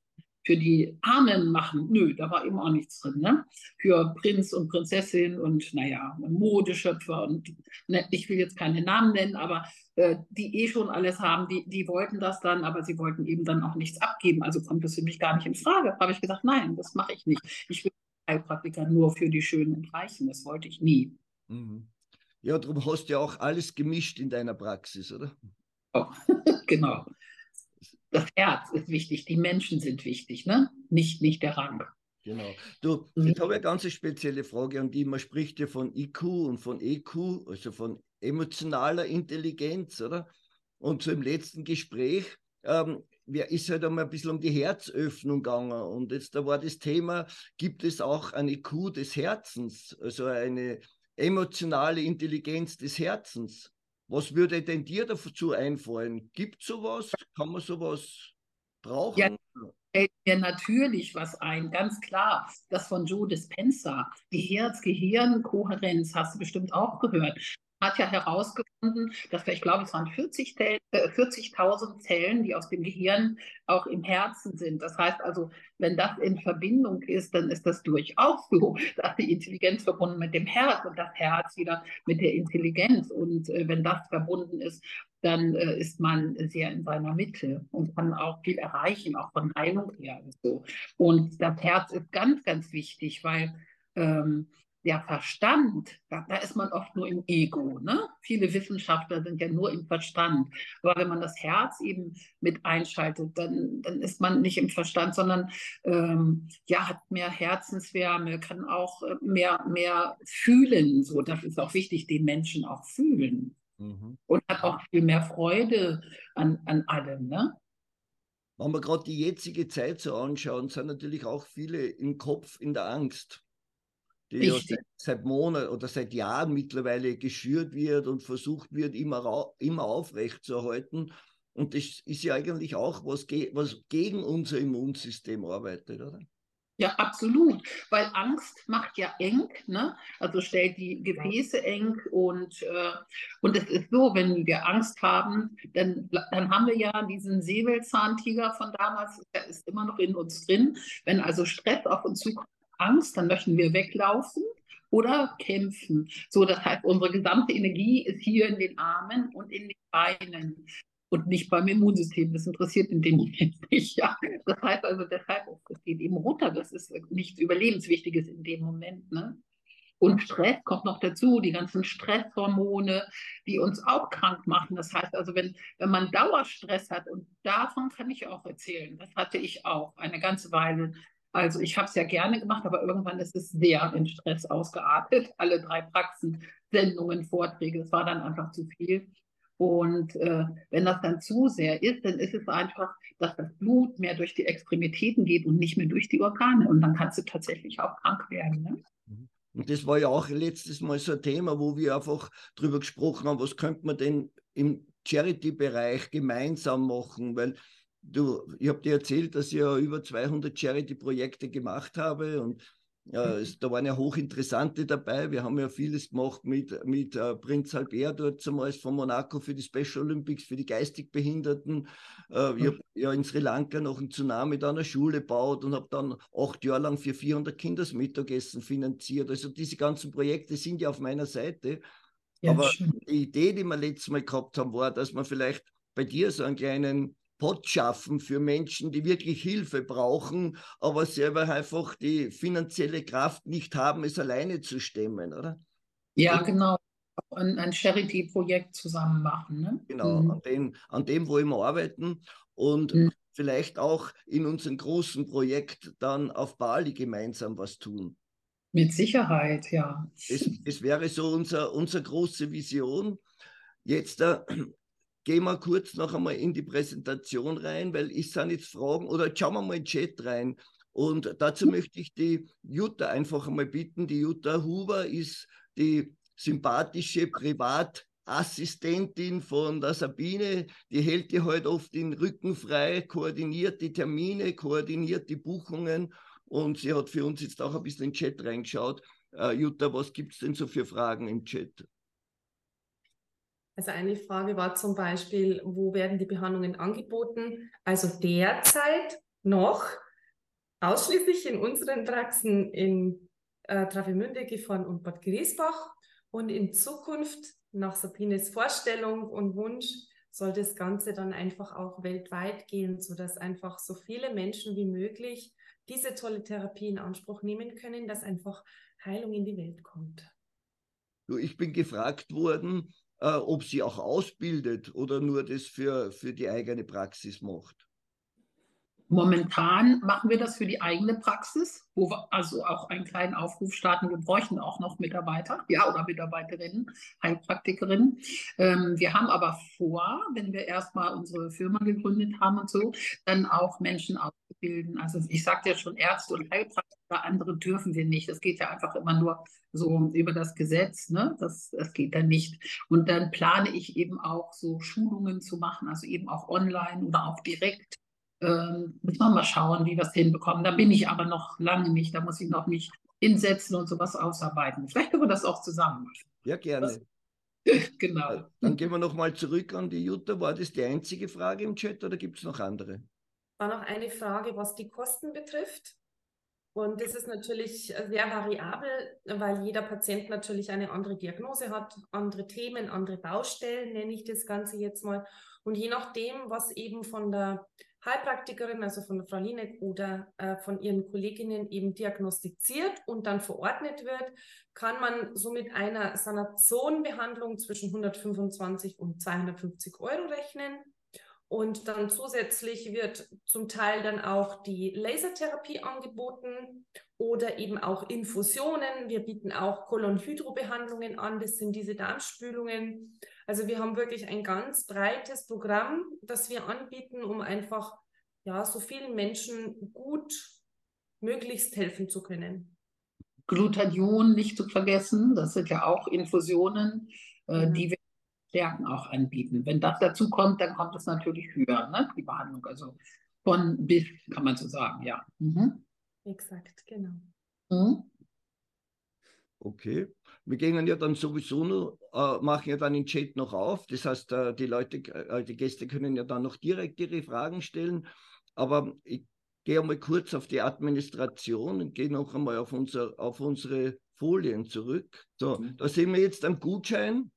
Speaker 3: für die Armen machen. Nö, da war eben auch nichts drin. Ne? Für Prinz und Prinzessin und naja, Modeschöpfer und ne, ich will jetzt keine Namen nennen, aber äh, die eh schon alles haben, die, die wollten das dann, aber sie wollten eben dann auch nichts abgeben. Also kommt das für mich gar nicht in Frage. Habe ich gesagt, nein, das mache ich nicht. Ich will Heilpraktiker nur für die Schönen und Reichen. Das wollte ich nie. Mhm.
Speaker 2: Ja, darum hast du ja auch alles gemischt in deiner Praxis, oder?
Speaker 3: Oh, [laughs] genau das Herz ist wichtig, die Menschen sind wichtig, ne? nicht, nicht der Rang.
Speaker 2: Genau. Du, mhm. jetzt habe ich eine ganz spezielle Frage an die. Man spricht ja von IQ und von EQ, also von emotionaler Intelligenz, oder? Und so im letzten Gespräch ähm, ist halt einmal ein bisschen um die Herzöffnung gegangen. Und jetzt da war das Thema, gibt es auch eine IQ des Herzens, also eine emotionale Intelligenz des Herzens? Was würde denn dir dazu einfallen? Gibt es sowas? Kann man sowas brauchen? Ja,
Speaker 3: fällt natürlich was ein, ganz klar. Das von Joe Dispenza, die Herz-Gehirn-Kohärenz, hast du bestimmt auch gehört hat ja herausgefunden, dass wir, ich glaube, es waren 40.000 40 äh, Zellen, die aus dem Gehirn auch im Herzen sind. Das heißt also, wenn das in Verbindung ist, dann ist das durchaus so, [laughs] dass die Intelligenz verbunden mit dem Herz und das Herz wieder mit der Intelligenz. Und äh, wenn das verbunden ist, dann äh, ist man sehr in seiner Mitte und kann auch viel erreichen, auch von Heilung her. Und, so. und das Herz ist ganz, ganz wichtig, weil ähm, der Verstand, da, da, ist man oft nur im Ego. Ne? Viele Wissenschaftler sind ja nur im Verstand. Aber wenn man das Herz eben mit einschaltet, dann, dann ist man nicht im Verstand, sondern ähm, ja, hat mehr Herzenswärme, kann auch äh, mehr, mehr fühlen. So, das ist auch wichtig, den Menschen auch fühlen. Mhm. Und hat auch viel mehr Freude an, an allem. Ne?
Speaker 2: Wenn wir gerade die jetzige Zeit so anschauen, sind natürlich auch viele im Kopf in der Angst die ja seit, Monaten oder seit Jahren mittlerweile geschürt wird und versucht wird, immer, immer aufrechtzuerhalten. Und das ist ja eigentlich auch was, was gegen unser Immunsystem arbeitet, oder?
Speaker 3: Ja, absolut, weil Angst macht ja eng, ne? also stellt die Gefäße eng und, äh, und es ist so, wenn wir Angst haben, dann, dann haben wir ja diesen Säbelzahntiger von damals, der ist immer noch in uns drin. Wenn also Stress auf uns zukommt, Angst, dann möchten wir weglaufen oder kämpfen. So, das heißt, unsere gesamte Energie ist hier in den Armen und in den Beinen und nicht beim Immunsystem. Das interessiert in dem Moment [laughs] nicht. Ja. Das heißt also, deshalb, es geht eben runter. Das ist nichts Überlebenswichtiges in dem Moment. Ne? Und Stress kommt noch dazu, die ganzen Stresshormone, die uns auch krank machen. Das heißt also, wenn, wenn man Dauerstress hat, und davon kann ich auch erzählen, das hatte ich auch eine ganze Weile, also ich habe es ja gerne gemacht, aber irgendwann ist es sehr in Stress ausgeartet. [laughs] Alle drei Praxen, Sendungen, Vorträge, es war dann einfach zu viel. Und äh, wenn das dann zu sehr ist, dann ist es einfach, dass das Blut mehr durch die Extremitäten geht und nicht mehr durch die Organe. Und dann kannst du tatsächlich auch krank werden. Ne?
Speaker 2: Mhm. Und das war ja auch letztes Mal so ein Thema, wo wir einfach drüber gesprochen haben, was könnte man denn im Charity-Bereich gemeinsam machen, weil du, ich habe dir erzählt, dass ich ja über 200 Charity-Projekte gemacht habe und ja, es, da waren ja hochinteressante dabei. Wir haben ja vieles gemacht mit, mit äh, Prinz Albert dort zumeist von Monaco für die Special Olympics, für die geistig Behinderten. Äh, ich habe ja in Sri Lanka noch einen Tsunami da eine Schule gebaut und habe dann acht Jahre lang für 400 Kinder das Mittagessen finanziert. Also diese ganzen Projekte sind ja auf meiner Seite. Ja, Aber schön. die Idee, die wir letztes Mal gehabt haben, war, dass man vielleicht bei dir so einen kleinen Pot schaffen für Menschen, die wirklich Hilfe brauchen, aber selber einfach die finanzielle Kraft nicht haben, es alleine zu stemmen, oder?
Speaker 3: Ja, genau. Ein, ein Charity-Projekt zusammen machen. Ne?
Speaker 2: Genau, mhm. an, dem, an dem wollen wir arbeiten und mhm. vielleicht auch in unserem großen Projekt dann auf Bali gemeinsam was tun.
Speaker 3: Mit Sicherheit, ja.
Speaker 2: Es, es wäre so unser, unsere große Vision. Jetzt äh, gehen wir kurz noch einmal in die Präsentation rein, weil ich sind jetzt Fragen oder schauen wir mal in den Chat rein. Und dazu möchte ich die Jutta einfach einmal bitten. Die Jutta Huber ist die sympathische Privatassistentin von der Sabine. Die hält dir heute halt oft den Rücken frei, koordiniert die Termine, koordiniert die Buchungen. Und sie hat für uns jetzt auch ein bisschen in den Chat reingeschaut. Uh, Jutta, was gibt es denn so für Fragen im Chat?
Speaker 4: Also eine Frage war zum Beispiel, wo werden die Behandlungen angeboten? Also derzeit noch ausschließlich in unseren Praxen in äh, Travemünde, Gifhorn und Bad Griesbach. Und in Zukunft, nach Sabines Vorstellung und Wunsch, soll das Ganze dann einfach auch weltweit gehen, sodass einfach so viele Menschen wie möglich diese tolle Therapie in Anspruch nehmen können, dass einfach Heilung in die Welt kommt.
Speaker 2: Ich bin gefragt worden, äh, ob sie auch ausbildet oder nur das für, für die eigene Praxis macht.
Speaker 3: Momentan machen wir das für die eigene Praxis, wo wir also auch einen kleinen Aufruf starten. Wir bräuchten auch noch Mitarbeiter, ja, oder Mitarbeiterinnen, Heilpraktikerinnen. Ähm, wir haben aber vor, wenn wir erstmal unsere Firma gegründet haben und so, dann auch Menschen auszubilden. Also ich sagte ja schon, Ärzte und Heilpraktiker, andere dürfen wir nicht. Das geht ja einfach immer nur so über das Gesetz, ne? Das, das geht dann nicht. Und dann plane ich eben auch so Schulungen zu machen, also eben auch online oder auch direkt ähm, müssen wir mal schauen, wie wir es hinbekommen. Da bin ich aber noch lange nicht. Da muss ich noch nicht hinsetzen und sowas ausarbeiten. Vielleicht können wir das auch zusammen machen.
Speaker 2: Ja, gerne.
Speaker 3: Das, [laughs] genau.
Speaker 2: Dann gehen wir nochmal zurück an die Jutta. War das die einzige Frage im Chat oder gibt es noch andere?
Speaker 4: War noch eine Frage, was die Kosten betrifft. Und das ist natürlich sehr variabel, weil jeder Patient natürlich eine andere Diagnose hat, andere Themen, andere Baustellen, nenne ich das Ganze jetzt mal. Und je nachdem, was eben von der Heilpraktikerin, also von der Frau Linek oder äh, von ihren Kolleginnen eben diagnostiziert und dann verordnet wird, kann man so mit einer Sanation-Behandlung zwischen 125 und 250 Euro rechnen. Und dann zusätzlich wird zum Teil dann auch die Lasertherapie angeboten oder eben auch Infusionen. Wir bieten auch Kolonhydrobehandlungen an. Das sind diese Darmspülungen. Also wir haben wirklich ein ganz breites Programm, das wir anbieten, um einfach ja, so vielen Menschen gut möglichst helfen zu können.
Speaker 3: Glutathion nicht zu vergessen, das sind ja auch Infusionen, äh, die wir Stärken auch anbieten. Wenn das dazu kommt, dann kommt es natürlich höher, ne? die Behandlung. Also von bis, kann man so sagen, ja. Mhm.
Speaker 4: Exakt, genau.
Speaker 2: Mhm. Okay. Wir gehen ja dann sowieso noch, äh, machen ja dann den Chat noch auf. Das heißt, äh, die Leute, äh, die Gäste können ja dann noch direkt ihre Fragen stellen. Aber ich gehe einmal kurz auf die Administration und gehe noch einmal auf, unser, auf unsere Folien zurück. So, mhm. da sehen wir jetzt einen Gutschein.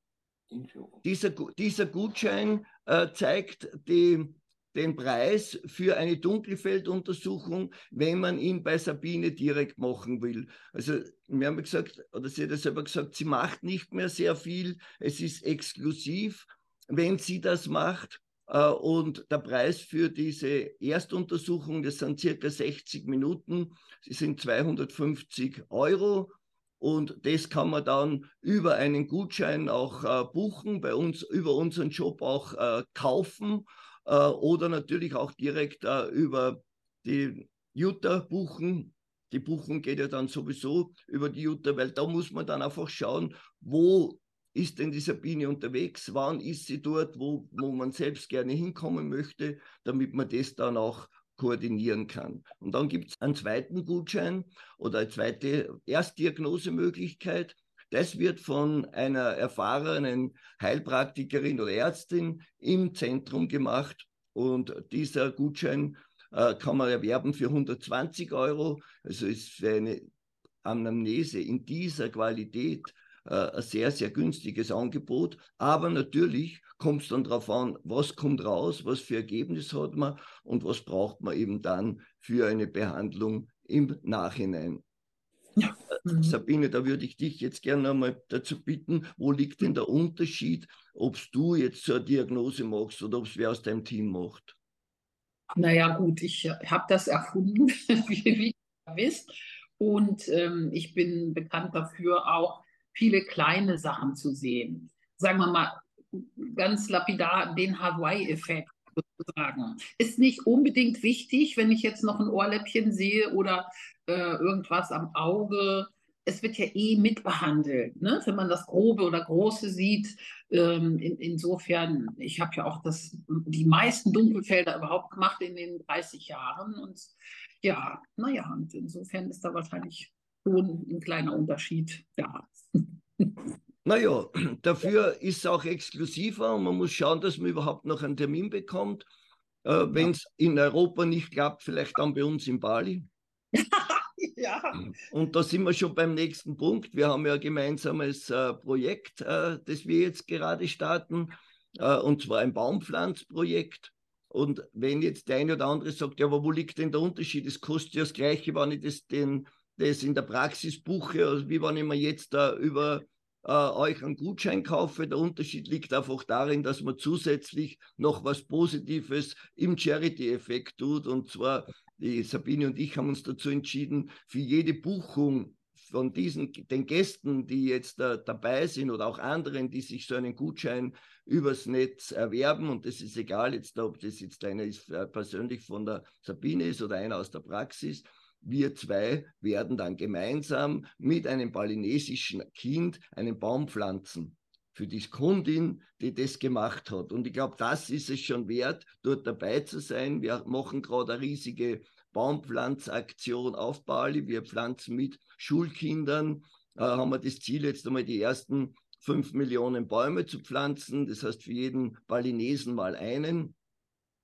Speaker 2: Dieser, dieser Gutschein äh, zeigt die, den Preis für eine Dunkelfelduntersuchung, wenn man ihn bei Sabine direkt machen will. Also wir haben gesagt, oder sie hat selber gesagt, sie macht nicht mehr sehr viel, es ist exklusiv. Wenn sie das macht, äh, und der Preis für diese Erstuntersuchung, das sind circa 60 Minuten, sie sind 250 Euro. Und das kann man dann über einen Gutschein auch äh, buchen, bei uns über unseren Job auch äh, kaufen äh, oder natürlich auch direkt äh, über die Jutta buchen. Die Buchung geht ja dann sowieso über die Jutta, weil da muss man dann einfach schauen, wo ist denn die Sabine unterwegs, wann ist sie dort, wo, wo man selbst gerne hinkommen möchte, damit man das dann auch koordinieren kann. Und dann gibt es einen zweiten Gutschein oder eine zweite Erstdiagnosemöglichkeit. Das wird von einer erfahrenen Heilpraktikerin oder Ärztin im Zentrum gemacht. Und dieser Gutschein äh, kann man erwerben für 120 Euro. Also ist für eine Anamnese in dieser Qualität äh, ein sehr, sehr günstiges Angebot. Aber natürlich kommt es dann darauf an, was kommt raus, was für Ergebnis hat man und was braucht man eben dann für eine Behandlung im Nachhinein. Ja. Mhm. Sabine, da würde ich dich jetzt gerne einmal dazu bitten, wo liegt denn der Unterschied, ob du jetzt so eine Diagnose machst oder ob es wer aus deinem Team macht?
Speaker 3: Naja, gut, ich äh, habe das erfunden, [laughs] wie, wie ihr wisst. Und ähm, ich bin bekannt dafür auch, viele kleine Sachen zu sehen. Sagen wir mal ganz lapidar den Hawaii-Effekt sozusagen. Ist nicht unbedingt wichtig, wenn ich jetzt noch ein Ohrläppchen sehe oder äh, irgendwas am Auge. Es wird ja eh mitbehandelt, ne? wenn man das Grobe oder Große sieht. Ähm, in, insofern, ich habe ja auch das, die meisten Dunkelfelder überhaupt gemacht in den 30 Jahren. Und ja, naja, und insofern ist da wahrscheinlich schon ein kleiner Unterschied da. [laughs]
Speaker 2: Naja, [clears throat] dafür ist es auch exklusiver und man muss schauen, dass man überhaupt noch einen Termin bekommt. Äh, Wenn es in Europa nicht klappt, vielleicht dann bei uns in Bali. [laughs] ja. Und da sind wir schon beim nächsten Punkt. Wir haben ja ein gemeinsames äh, Projekt, äh, das wir jetzt gerade starten, äh, und zwar ein Baumpflanzprojekt. Und wenn jetzt der eine oder andere sagt, ja, aber wo liegt denn der Unterschied? Es kostet ja das Gleiche, wenn ich das, den, das in der Praxis buche, also wie wenn ich mir jetzt da über äh, euch einen Gutschein kaufe. Der Unterschied liegt einfach darin, dass man zusätzlich noch was Positives im Charity-Effekt tut. Und zwar, die Sabine und ich haben uns dazu entschieden, für jede Buchung von diesen, den Gästen, die jetzt da, dabei sind oder auch anderen, die sich so einen Gutschein übers Netz erwerben, und das ist egal, jetzt, ob das jetzt einer ist, äh, persönlich von der Sabine ist oder einer aus der Praxis, wir zwei werden dann gemeinsam mit einem balinesischen Kind einen Baum pflanzen. Für die Kundin, die das gemacht hat. Und ich glaube, das ist es schon wert, dort dabei zu sein. Wir machen gerade eine riesige Baumpflanzaktion auf Bali. Wir pflanzen mit Schulkindern, äh, haben wir das Ziel, jetzt einmal die ersten fünf Millionen Bäume zu pflanzen. Das heißt, für jeden Balinesen mal einen.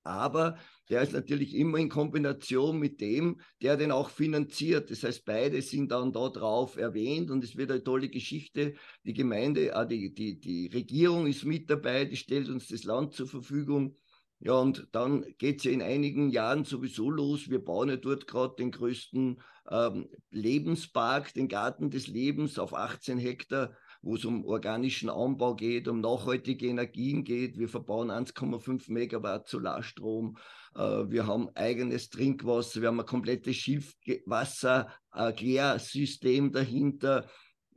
Speaker 2: Aber der ist natürlich immer in Kombination mit dem, der den auch finanziert. Das heißt, beide sind dann da drauf erwähnt und es wird eine tolle Geschichte. Die Gemeinde, äh, die, die, die Regierung ist mit dabei, die stellt uns das Land zur Verfügung. Ja, und dann geht es ja in einigen Jahren sowieso los. Wir bauen ja dort gerade den größten ähm, Lebenspark, den Garten des Lebens auf 18 Hektar wo es um organischen Anbau geht, um nachhaltige Energien geht. Wir verbauen 1,5 Megawatt Solarstrom. Äh, wir haben eigenes Trinkwasser. Wir haben ein komplettes Schiffwasser-Klärsystem dahinter.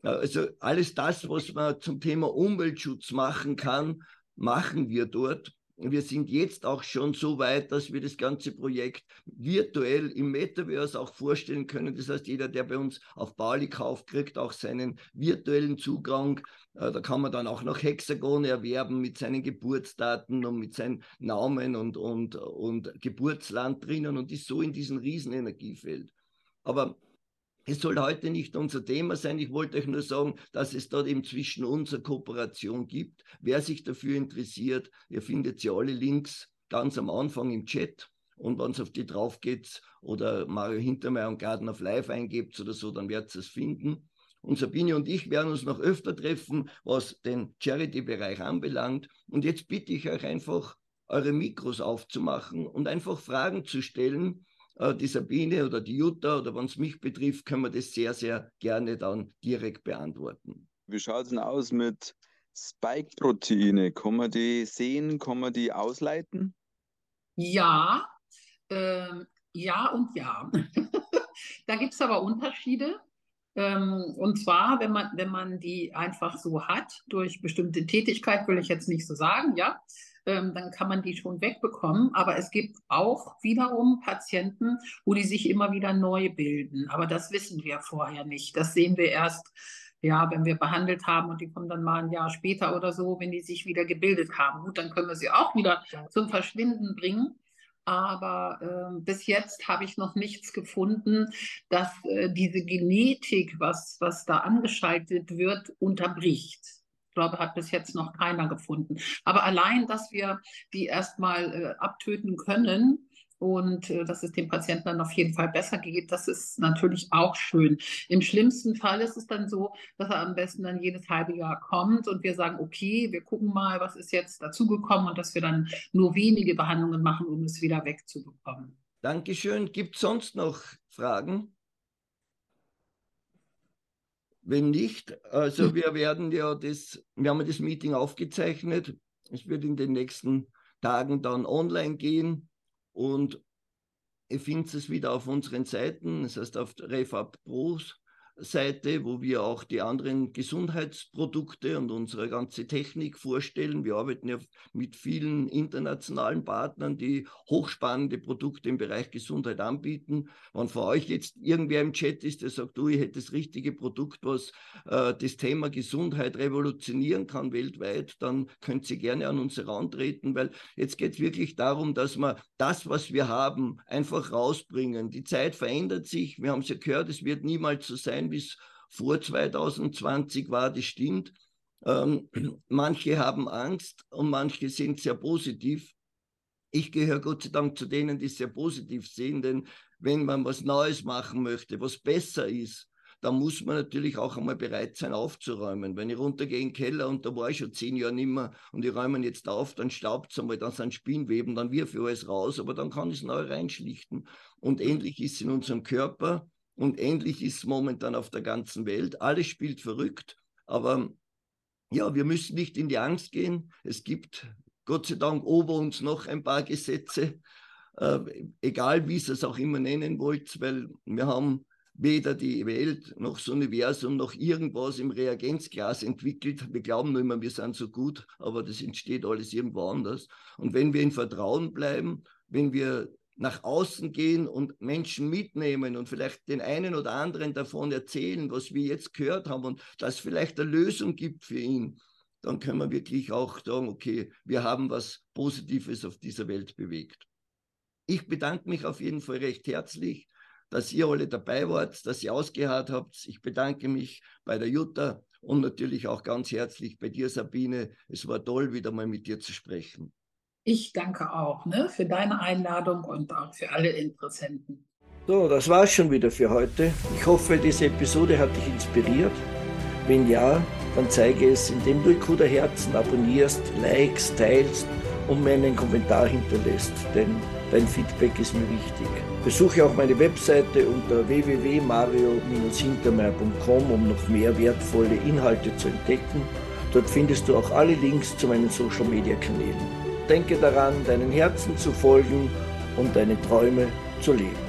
Speaker 2: Äh, also alles das, was man zum Thema Umweltschutz machen kann, machen wir dort. Wir sind jetzt auch schon so weit, dass wir das ganze Projekt virtuell im Metaverse auch vorstellen können. Das heißt, jeder, der bei uns auf Bali kauft, kriegt auch seinen virtuellen Zugang. Äh, da kann man dann auch noch Hexagone erwerben mit seinen Geburtsdaten und mit seinen Namen und, und, und Geburtsland drinnen und ist so in diesem Riesenenergiefeld. Aber es soll heute nicht unser Thema sein. Ich wollte euch nur sagen, dass es dort eben zwischen uns eine Kooperation gibt. Wer sich dafür interessiert, ihr findet ja alle Links ganz am Anfang im Chat. Und wenn es auf die drauf geht oder Mario Hintermeier und Garden of Life eingebt oder so, dann werdet ihr es finden. Und Sabine und ich werden uns noch öfter treffen, was den Charity-Bereich anbelangt. Und jetzt bitte ich euch einfach, eure Mikros aufzumachen und einfach Fragen zu stellen, die Sabine oder die Jutta oder wenn es mich betrifft, können wir das sehr, sehr gerne dann direkt beantworten.
Speaker 5: Wie schaut es denn aus mit Spike-Proteine? Kann man die sehen? Kann man die ausleiten?
Speaker 3: Ja, äh, ja und ja. [laughs] da gibt es aber Unterschiede. Ähm, und zwar, wenn man, wenn man die einfach so hat, durch bestimmte Tätigkeit, will ich jetzt nicht so sagen, ja, ähm, dann kann man die schon wegbekommen. Aber es gibt auch wiederum Patienten, wo die sich immer wieder neu bilden. Aber das wissen wir vorher nicht. Das sehen wir erst, ja, wenn wir behandelt haben und die kommen dann mal ein Jahr später oder so, wenn die sich wieder gebildet haben. Gut, dann können wir sie auch wieder zum Verschwinden bringen. Aber äh, bis jetzt habe ich noch nichts gefunden, dass äh, diese Genetik, was, was da angeschaltet wird, unterbricht glaube, hat bis jetzt noch keiner gefunden. Aber allein, dass wir die erstmal äh, abtöten können, und äh, dass es dem Patienten dann auf jeden Fall besser geht, das ist natürlich auch schön. Im schlimmsten Fall ist es dann so, dass er am besten dann jedes halbe Jahr kommt und wir sagen, okay, wir gucken mal, was ist jetzt dazugekommen und dass wir dann nur wenige Behandlungen machen, um es wieder wegzubekommen.
Speaker 2: Dankeschön. Gibt es sonst noch Fragen? Wenn nicht, also hm. wir werden ja das, wir haben das Meeting aufgezeichnet. Es wird in den nächsten Tagen dann online gehen und ihr findet es wieder auf unseren Seiten, das heißt auf RefAb Pros Seite, wo wir auch die anderen Gesundheitsprodukte und unsere ganze Technik vorstellen. Wir arbeiten ja mit vielen internationalen Partnern, die hochspannende Produkte im Bereich Gesundheit anbieten. Wenn vor euch jetzt irgendwer im Chat ist, der sagt, du, ich hätte das richtige Produkt, was äh, das Thema Gesundheit revolutionieren kann weltweit, dann könnt ihr gerne an uns herantreten, weil jetzt geht es wirklich darum, dass wir das, was wir haben, einfach rausbringen. Die Zeit verändert sich. Wir haben es ja gehört, es wird niemals so sein, sein, wie es vor 2020 war, das stimmt. Ähm, [clears throat] manche haben Angst und manche sind sehr positiv. Ich gehöre Gott sei Dank zu denen, die sehr positiv sehen, denn wenn man was Neues machen möchte, was besser ist, dann muss man natürlich auch einmal bereit sein, aufzuräumen. Wenn ich runtergehe in den Keller und da war ich schon zehn Jahre nicht mehr und ich räume jetzt auf, dann staubt es einmal, dann sind Spinnweben, dann wirf ich alles raus, aber dann kann ich es neu reinschlichten. Und ähnlich ist es in unserem Körper und ähnlich ist es momentan auf der ganzen Welt. Alles spielt verrückt, aber ja, wir müssen nicht in die Angst gehen. Es gibt Gott sei Dank ober uns noch ein paar Gesetze, äh, egal wie ihr es auch immer nennen wollt, weil wir haben weder die Welt noch das Universum noch irgendwas im Reagenzglas entwickelt. Wir glauben nur immer, wir sind so gut, aber das entsteht alles irgendwo anders. Und wenn wir in Vertrauen bleiben, wenn wir nach außen gehen und Menschen mitnehmen und vielleicht den einen oder anderen davon erzählen, was wir jetzt gehört haben und dass vielleicht eine Lösung gibt für ihn, dann können wir wirklich auch sagen, okay, wir haben was Positives auf dieser Welt bewegt. Ich bedanke mich auf jeden Fall recht herzlich dass ihr alle dabei wart, dass ihr ausgeharrt habt. Ich bedanke mich bei der Jutta und natürlich auch ganz herzlich bei dir, Sabine. Es war toll, wieder mal mit dir zu sprechen.
Speaker 3: Ich danke auch ne, für deine Einladung und auch für alle Interessenten.
Speaker 2: So, das war's schon wieder für heute. Ich hoffe, diese Episode hat dich inspiriert. Wenn ja, dann zeige es, indem du Ikuda Herzen abonnierst, likes, teilst und mir einen Kommentar hinterlässt, denn dein Feedback ist mir wichtig. Besuche auch meine Webseite unter www.mario-hintermeier.com, um noch mehr wertvolle Inhalte zu entdecken. Dort findest du auch alle Links zu meinen Social-Media-Kanälen. Denke daran, deinen Herzen zu folgen und deine Träume zu leben.